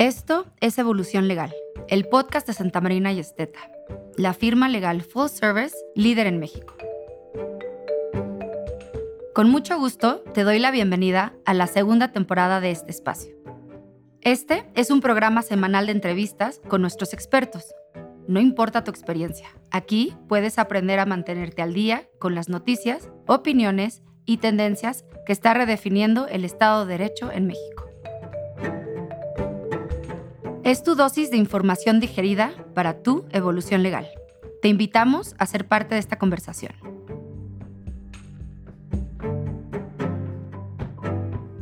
Esto es Evolución Legal, el podcast de Santa Marina y Esteta, la firma legal full service líder en México. Con mucho gusto te doy la bienvenida a la segunda temporada de este espacio. Este es un programa semanal de entrevistas con nuestros expertos. No importa tu experiencia, aquí puedes aprender a mantenerte al día con las noticias, opiniones y tendencias que está redefiniendo el Estado de Derecho en México. Es tu dosis de información digerida para tu evolución legal. Te invitamos a ser parte de esta conversación.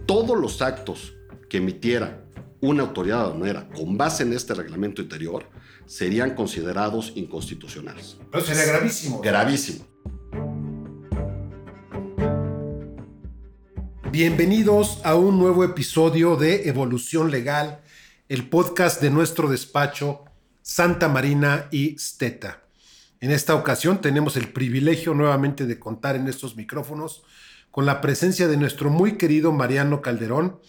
Todos los actos que emitiera una autoridad aduanera con base en este reglamento interior serían considerados inconstitucionales. Pero sería gravísimo. Gravísimo. Bienvenidos a un nuevo episodio de Evolución Legal el podcast de nuestro despacho Santa Marina y Steta. En esta ocasión tenemos el privilegio nuevamente de contar en estos micrófonos con la presencia de nuestro muy querido Mariano Calderón.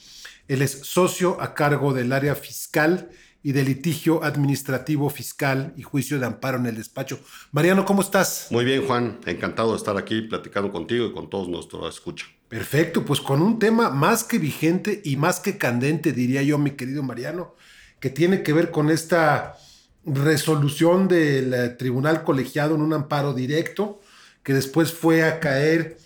Él es socio a cargo del área fiscal y de litigio administrativo fiscal y juicio de amparo en el despacho. Mariano, ¿cómo estás? Muy bien, Juan. Encantado de estar aquí platicando contigo y con todos nuestros escucha. Perfecto, pues con un tema más que vigente y más que candente, diría yo, mi querido Mariano, que tiene que ver con esta resolución del eh, tribunal colegiado en un amparo directo, que después fue a caer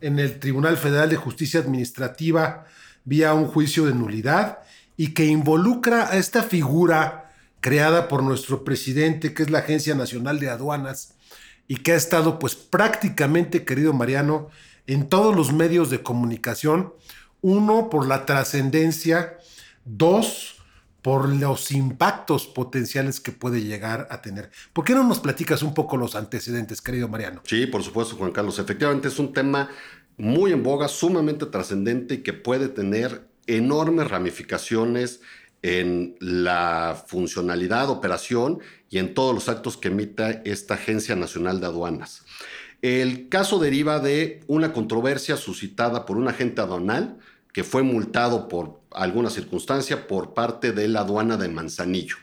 en el Tribunal Federal de Justicia Administrativa vía un juicio de nulidad y que involucra a esta figura creada por nuestro presidente, que es la Agencia Nacional de Aduanas, y que ha estado pues prácticamente, querido Mariano, en todos los medios de comunicación. Uno, por la trascendencia. Dos, por los impactos potenciales que puede llegar a tener. ¿Por qué no nos platicas un poco los antecedentes, querido Mariano? Sí, por supuesto, Juan Carlos. Efectivamente es un tema muy en boga, sumamente trascendente y que puede tener enormes ramificaciones en la funcionalidad, operación y en todos los actos que emita esta Agencia Nacional de Aduanas. El caso deriva de una controversia suscitada por un agente aduanal que fue multado por alguna circunstancia por parte de la aduana de Manzanillo.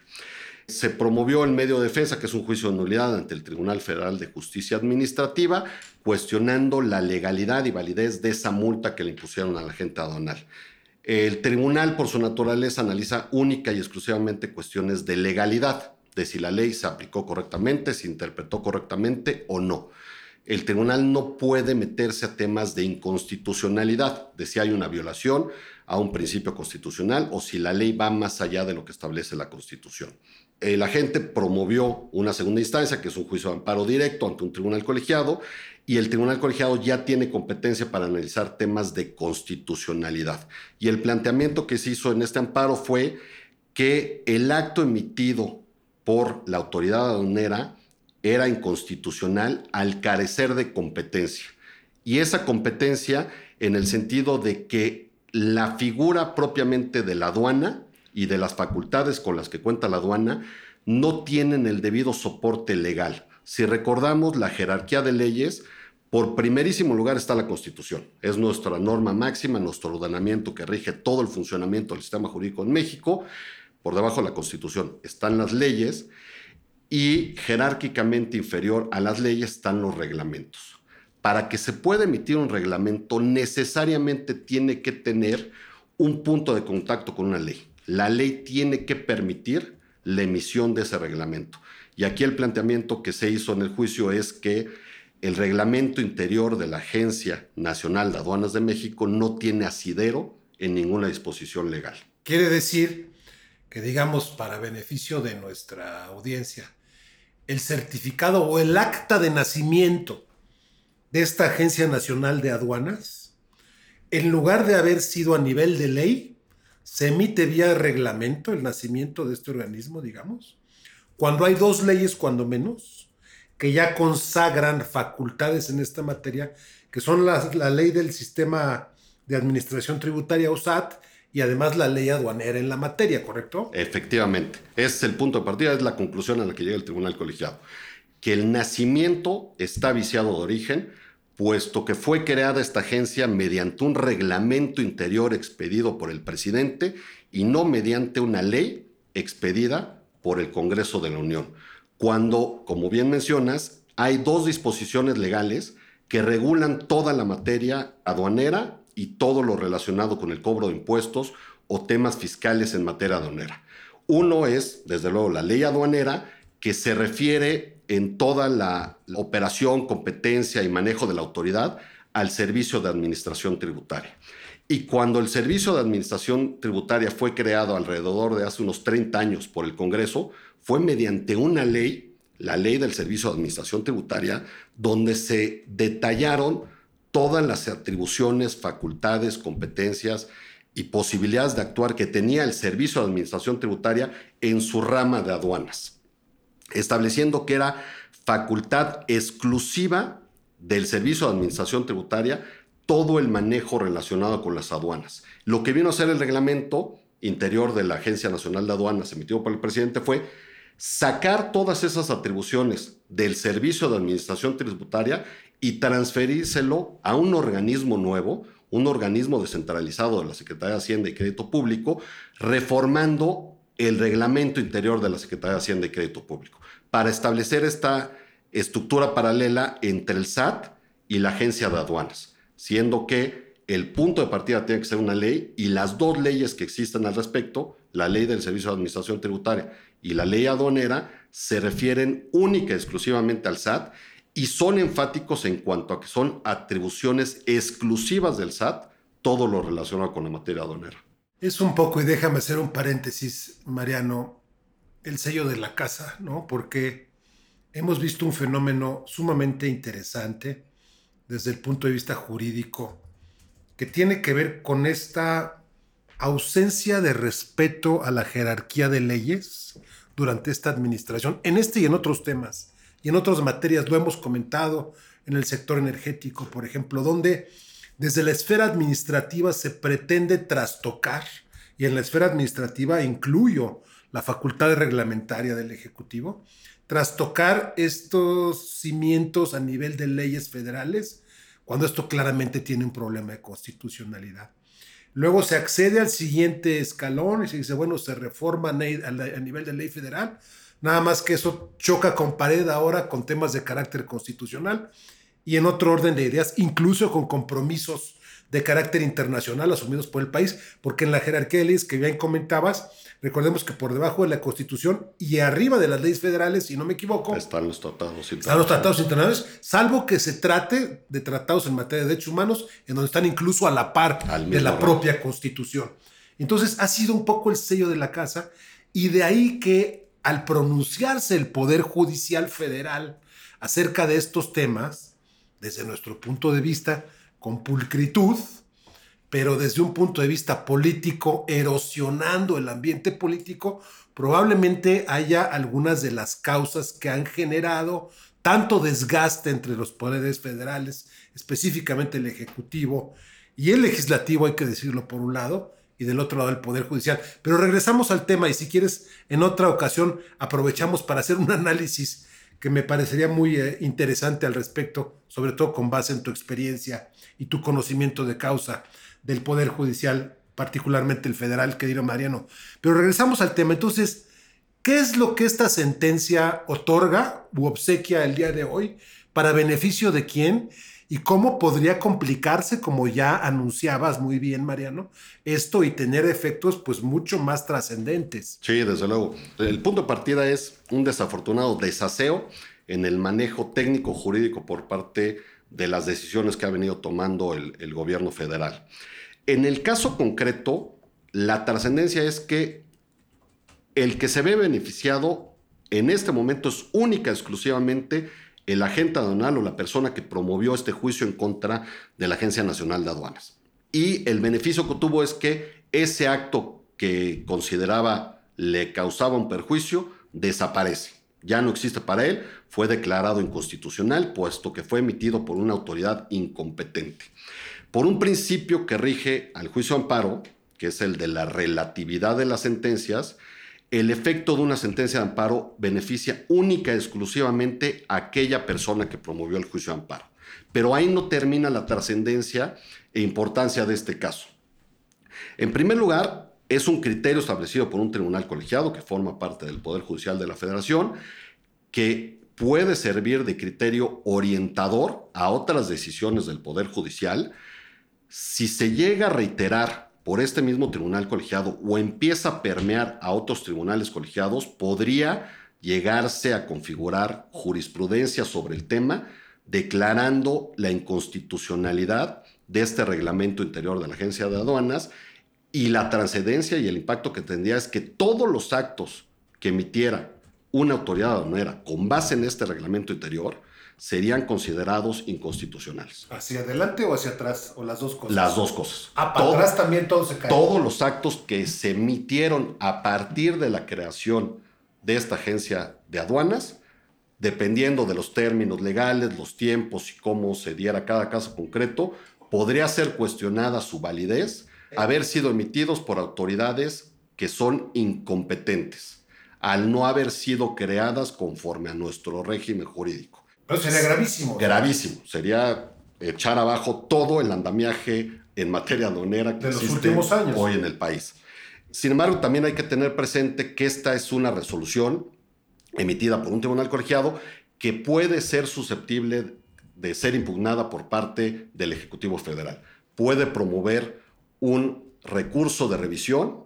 Se promovió el medio de defensa, que es un juicio de nulidad ante el Tribunal Federal de Justicia Administrativa, cuestionando la legalidad y validez de esa multa que le impusieron a la agente aduanal. El tribunal, por su naturaleza, analiza única y exclusivamente cuestiones de legalidad, de si la ley se aplicó correctamente, se interpretó correctamente o no el tribunal no puede meterse a temas de inconstitucionalidad, de si hay una violación a un principio constitucional o si la ley va más allá de lo que establece la Constitución. El agente promovió una segunda instancia, que es un juicio de amparo directo ante un tribunal colegiado, y el tribunal colegiado ya tiene competencia para analizar temas de constitucionalidad. Y el planteamiento que se hizo en este amparo fue que el acto emitido por la autoridad aduanera era inconstitucional al carecer de competencia. Y esa competencia en el sentido de que la figura propiamente de la aduana y de las facultades con las que cuenta la aduana no tienen el debido soporte legal. Si recordamos la jerarquía de leyes, por primerísimo lugar está la Constitución. Es nuestra norma máxima, nuestro ordenamiento que rige todo el funcionamiento del sistema jurídico en México. Por debajo de la Constitución están las leyes y jerárquicamente inferior a las leyes están los reglamentos. Para que se pueda emitir un reglamento necesariamente tiene que tener un punto de contacto con una ley. La ley tiene que permitir la emisión de ese reglamento. Y aquí el planteamiento que se hizo en el juicio es que el reglamento interior de la Agencia Nacional de Aduanas de México no tiene asidero en ninguna disposición legal. Quiere decir que, digamos, para beneficio de nuestra audiencia, el certificado o el acta de nacimiento de esta Agencia Nacional de Aduanas, en lugar de haber sido a nivel de ley, se emite vía reglamento el nacimiento de este organismo, digamos, cuando hay dos leyes, cuando menos, que ya consagran facultades en esta materia, que son la, ley del sistema de administración tributaria, y además la ley aduanera en la materia, ¿correcto? Efectivamente. es el punto de partida, es la conclusión a la que llega el tribunal colegiado. Que el nacimiento está viciado de origen, puesto que fue creada esta agencia mediante un reglamento interior expedido por el presidente y no mediante una ley expedida por el Congreso de la Unión, cuando, como bien mencionas, hay dos disposiciones legales que regulan toda la materia aduanera y todo lo relacionado con el cobro de impuestos o temas fiscales en materia aduanera. Uno es, desde luego, la ley aduanera, que se refiere en toda la operación, competencia y manejo de la autoridad al servicio de administración tributaria. Y cuando el servicio de administración tributaria fue creado alrededor de hace unos 30 años por el Congreso, fue mediante una ley, la ley del servicio de administración tributaria, donde se detallaron todas las atribuciones, facultades, competencias y posibilidades de actuar que tenía el servicio de administración tributaria en su rama de aduanas, estableciendo que era facultad exclusiva del servicio de administración tributaria todo el manejo relacionado con las aduanas. Lo que vino a ser el reglamento interior de la Agencia Nacional de Aduanas emitido por el presidente fue sacar todas esas atribuciones del servicio de administración tributaria y transferírselo a un organismo nuevo, un organismo descentralizado de la Secretaría de Hacienda y Crédito Público, reformando el reglamento interior de la Secretaría de Hacienda y Crédito Público, para establecer esta estructura paralela entre el SAT y la Agencia de Aduanas, siendo que el punto de partida tiene que ser una ley y las dos leyes que existen al respecto, la ley del Servicio de Administración Tributaria y la ley aduanera, se refieren única y exclusivamente al SAT y son enfáticos en cuanto a que son atribuciones exclusivas del SAT todo lo relacionado con la materia aduanera. Es un poco, y déjame hacer un paréntesis, Mariano, el sello de la casa, ¿no? Porque hemos visto un fenómeno sumamente interesante desde el punto de vista jurídico que tiene que ver con esta ausencia de respeto a la jerarquía de leyes durante esta administración, en este y en otros temas y en otras materias, lo hemos comentado en el sector energético, por ejemplo, donde desde la esfera administrativa se pretende trastocar, y en la esfera administrativa incluyo la facultad reglamentaria del Ejecutivo, trastocar estos cimientos a nivel de leyes federales, cuando esto claramente tiene un problema de constitucionalidad. Luego se accede al siguiente escalón y se dice, bueno, se reforma a nivel de ley federal, Nada más que eso choca con pared ahora con temas de carácter constitucional y en otro orden de ideas, incluso con compromisos de carácter internacional asumidos por el país, porque en la jerarquía de leyes que bien comentabas, recordemos que por debajo de la Constitución y arriba de las leyes federales, si no me equivoco, están los tratados internacionales. Están los tratados internacionales, salvo que se trate de tratados en materia de derechos humanos, en donde están incluso a la par de la propia Constitución. Entonces, ha sido un poco el sello de la casa y de ahí que al pronunciarse el Poder Judicial Federal acerca de estos temas, desde nuestro punto de vista, con pulcritud, pero desde un punto de vista político, erosionando el ambiente político, probablemente haya algunas de las causas que han generado tanto desgaste entre los poderes federales, específicamente el Ejecutivo y el Legislativo, hay que decirlo por un lado, y del otro lado el Poder Judicial. Pero regresamos al tema y si quieres, en otra ocasión aprovechamos para hacer un análisis que me parecería muy eh, interesante al respecto, sobre todo con base en tu experiencia y tu conocimiento de causa del Poder Judicial, particularmente el federal, querido Mariano. Pero regresamos al tema. Entonces, ¿qué es lo que esta sentencia otorga u obsequia el día de hoy? ¿Para beneficio de quién? Y cómo podría complicarse, como ya anunciabas muy bien, Mariano, esto y tener efectos pues mucho más trascendentes. Sí, desde luego. El punto de partida es un desafortunado desaseo en el manejo técnico jurídico por parte de las decisiones que ha venido tomando el, el gobierno federal. En el caso concreto, la trascendencia es que el que se ve beneficiado en este momento es única exclusivamente el agente aduanal o la persona que promovió este juicio en contra de la Agencia Nacional de Aduanas. Y el beneficio que tuvo es que ese acto que consideraba le causaba un perjuicio desaparece. Ya no existe para él, fue declarado inconstitucional, puesto que fue emitido por una autoridad incompetente. Por un principio que rige al juicio amparo, que es el de la relatividad de las sentencias, el efecto de una sentencia de amparo beneficia única y exclusivamente a aquella persona que promovió el juicio de amparo. Pero ahí no termina la trascendencia e importancia de este caso. En primer lugar, Es un criterio establecido por un tribunal colegiado que forma parte del Poder Judicial de la Federación, que puede servir de criterio orientador a otras decisiones del Poder Judicial. Si se llega a reiterar por este mismo tribunal colegiado o empieza a permear a otros tribunales colegiados, podría llegarse a configurar jurisprudencia sobre el tema, declarando la inconstitucionalidad de este reglamento interior de la Agencia de Aduanas y la trascendencia y el impacto que tendría es que todos los actos que emitiera una autoridad aduanera con base en este reglamento interior serían considerados inconstitucionales. ¿Hacia adelante o hacia atrás? ¿O las dos cosas? Las dos cosas. Ah, para atrás también todo se cae. Todos los actos que se emitieron a partir de la creación de esta agencia de aduanas, dependiendo de los términos legales, los tiempos y cómo se diera cada caso concreto, podría ser cuestionada su validez, haber sido emitidos por autoridades que son incompetentes, al no haber sido creadas conforme a nuestro régimen jurídico. Pero sería gravísimo. Gravísimo. Sería echar abajo todo el andamiaje en materia aduanera que de los existe últimos años. hoy en el país. Sin embargo, también hay que tener presente que esta es una resolución emitida por un tribunal colegiado que puede ser susceptible de ser impugnada por parte del Ejecutivo Federal. Puede promover un recurso de revisión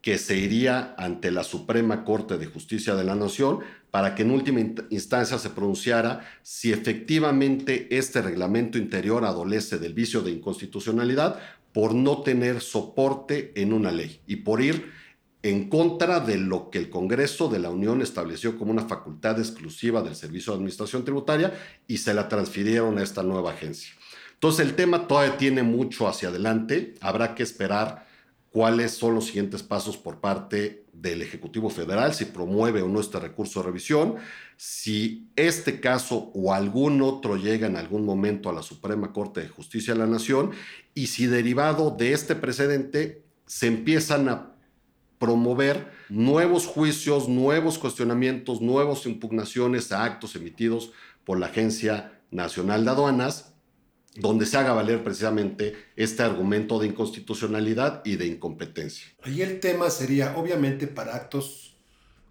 que se iría ante la Suprema Corte de Justicia de la Nación para que en última instancia se pronunciara si efectivamente este reglamento interior adolece del vicio de inconstitucionalidad por no tener soporte en una ley y por ir en contra de lo que el Congreso de la Unión estableció como una facultad exclusiva del Servicio de Administración Tributaria y se la transfirieron a esta nueva agencia. Entonces el tema todavía tiene mucho hacia adelante, habrá que esperar cuáles son los siguientes pasos por parte del Ejecutivo Federal, si promueve o no este recurso de revisión, si este caso o algún otro llega en algún momento a la Suprema Corte de Justicia de la Nación y si derivado de este precedente se empiezan a promover nuevos juicios, nuevos cuestionamientos, nuevas impugnaciones a actos emitidos por la Agencia Nacional de Aduanas, donde se haga valer precisamente este argumento de inconstitucionalidad y de incompetencia. Ahí el tema sería, obviamente, para actos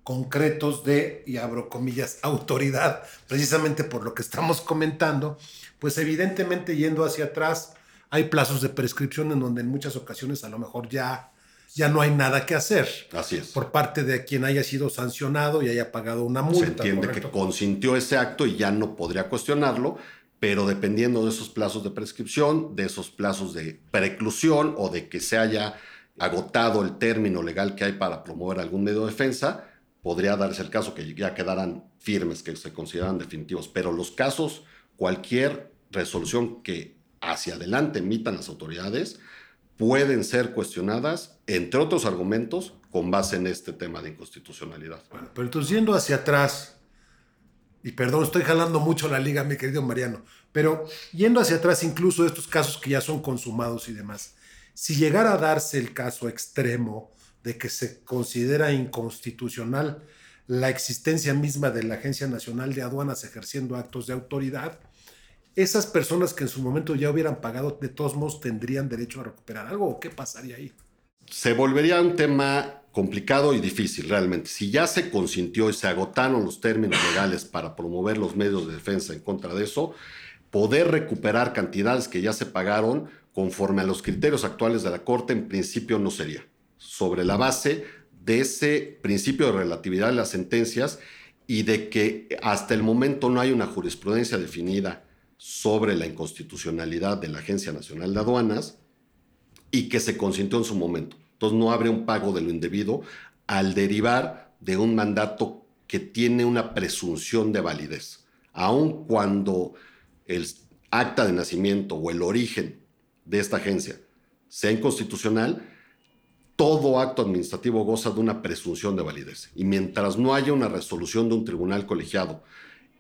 concretos de, y abro comillas, autoridad, precisamente por lo que estamos comentando, pues evidentemente yendo hacia atrás, hay plazos de prescripción en donde en muchas ocasiones a lo mejor ya ya no hay nada que hacer. Así es. Por parte de quien haya sido sancionado y haya pagado una multa. Se entiende que consintió ese acto y ya no podría cuestionarlo, pero dependiendo de esos plazos de prescripción, de esos plazos de preclusión o de que se haya agotado el término legal que hay para promover algún medio de defensa, podría darse el caso que ya quedaran firmes, que se consideran definitivos. Pero los casos, cualquier resolución que hacia adelante emitan las autoridades, pueden ser cuestionadas, entre otros argumentos, con base en este tema de inconstitucionalidad. Bueno, pero entonces yendo hacia atrás, y perdón, estoy jalando mucho la liga, mi querido Mariano, pero yendo hacia atrás incluso estos casos que ya son consumados y demás, si llegara a darse el caso extremo de que se considera inconstitucional la existencia misma de la Agencia Nacional de Aduanas ejerciendo actos de autoridad, esas personas que en su momento ya hubieran pagado, de todos modos tendrían derecho a recuperar algo o qué pasaría ahí? Se volvería un tema complicado y difícil realmente. Si ya se consintió y se agotaron los términos legales para promover los medios de defensa en contra de eso, poder recuperar cantidades que ya se pagaron conforme a los criterios actuales de la Corte en principio no sería. Sobre la base de ese principio de relatividad de las sentencias y de que hasta el momento no hay una jurisprudencia definida sobre la inconstitucionalidad de la Agencia Nacional de Aduanas y que se consintió en su momento. Entonces no abre un pago de lo indebido al derivar de un mandato que tiene una presunción de validez, aun cuando el acta de nacimiento o el origen de esta agencia sea inconstitucional, todo acto administrativo goza de una presunción de validez. Y mientras no haya una resolución de un tribunal colegiado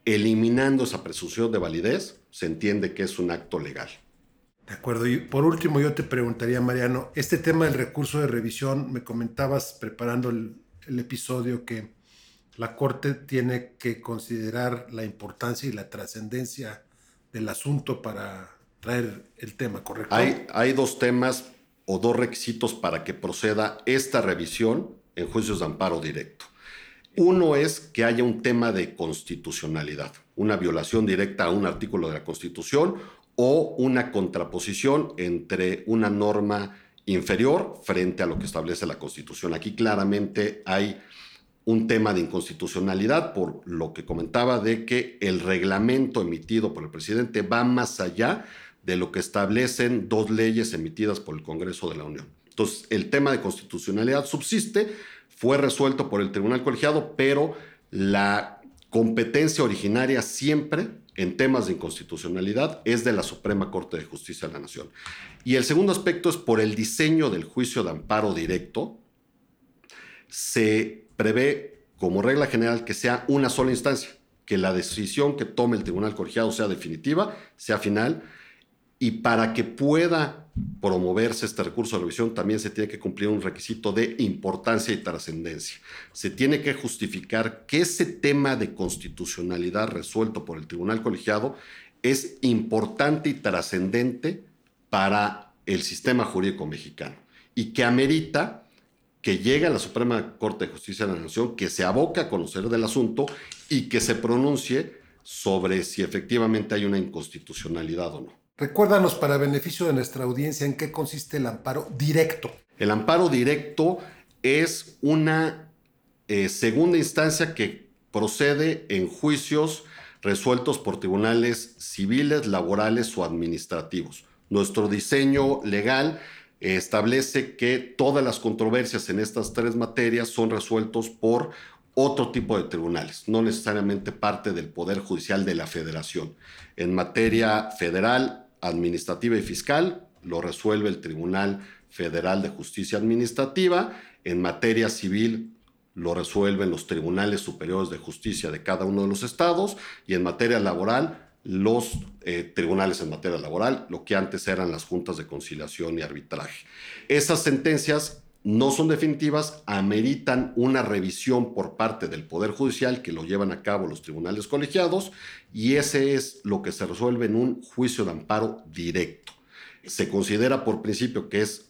eliminando esa presunción de validez, se entiende que es un acto legal. De acuerdo. Y por último, yo te preguntaría, Mariano, este tema del recurso de revisión, me comentabas preparando el, episodio que la Corte tiene que considerar la importancia y la trascendencia del asunto para traer el tema, ¿correcto? Hay, hay dos temas o dos requisitos para que proceda esta revisión en juicios de amparo directo. Uno es que haya un tema de constitucionalidad, una violación directa a un artículo de la Constitución o una contraposición entre una norma inferior frente a lo que establece la Constitución. Aquí claramente hay un tema de inconstitucionalidad por lo que comentaba de que el reglamento emitido por el presidente va más allá de lo que establecen dos leyes emitidas por el Congreso de la Unión. Entonces, el tema de constitucionalidad subsiste, fue resuelto por el Tribunal Colegiado, pero la competencia originaria siempre en temas de inconstitucionalidad es de la Suprema Corte de Justicia de la Nación. Y el segundo aspecto es por el diseño del juicio de amparo directo, se prevé como regla general que sea una sola instancia, que la decisión que tome el tribunal colegiado sea definitiva, sea final, y para que pueda promoverse este recurso de revisión también se tiene que cumplir un requisito de importancia y trascendencia. Se tiene que justificar que ese tema de constitucionalidad resuelto por el tribunal colegiado es importante y trascendente para el sistema jurídico mexicano y que amerita que llegue a la Suprema Corte de Justicia de la Nación, que se aboque a conocer del asunto y que se pronuncie sobre si efectivamente hay una inconstitucionalidad o no. Recuérdanos para beneficio de nuestra audiencia en qué consiste el amparo directo. El amparo directo es una eh, segunda instancia que procede en juicios resueltos por tribunales civiles, laborales o administrativos. Nuestro diseño legal establece que todas las controversias en estas tres materias son resueltos por otro tipo de tribunales, no necesariamente parte del Poder Judicial de la Federación. En materia federal, administrativa y fiscal, lo resuelve el Tribunal Federal de Justicia Administrativa. En materia civil, lo resuelven los tribunales superiores de justicia de cada uno de los estados. Y en materia laboral, los eh, tribunales en materia laboral, lo que antes eran las juntas de conciliación y arbitraje. Esas sentencias no son definitivas, ameritan una revisión por parte del Poder Judicial que lo llevan a cabo los tribunales colegiados y ese es lo que se resuelve en un juicio de amparo directo. Se considera por principio que es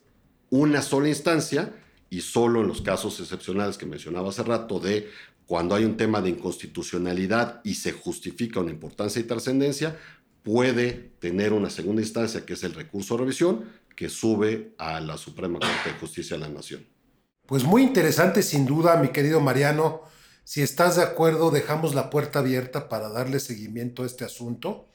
una sola instancia y solo en los casos excepcionales que mencionaba hace rato de cuando hay un tema de inconstitucionalidad y se justifica una importancia y trascendencia, puede tener una segunda instancia, que es el recurso de revisión, que sube a la Suprema Corte de Justicia de la Nación. Pues muy interesante sin duda, mi querido Mariano. Si estás de acuerdo, dejamos la puerta abierta para darle seguimiento a este asunto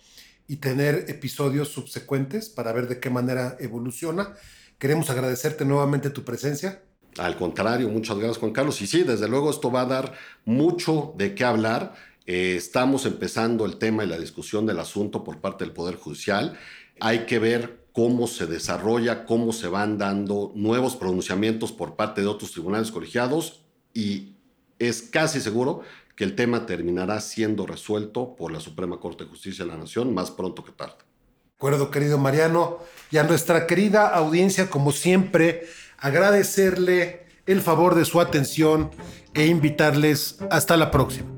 y tener episodios subsecuentes para ver de qué manera evoluciona. Queremos agradecerte nuevamente tu presencia. Al contrario, muchas gracias Juan Carlos. Y sí, desde luego esto va a dar mucho de qué hablar. Eh, estamos empezando el tema y la discusión del asunto por parte del Poder Judicial. Hay que ver cómo se desarrolla, cómo se van dando nuevos pronunciamientos por parte de otros tribunales colegiados y es casi seguro que el tema terminará siendo resuelto por la Suprema Corte de Justicia de la Nación más pronto que tarde. De acuerdo, querido Mariano. Y a nuestra querida audiencia, como siempre, agradecerle el favor de su atención e invitarles hasta la próxima.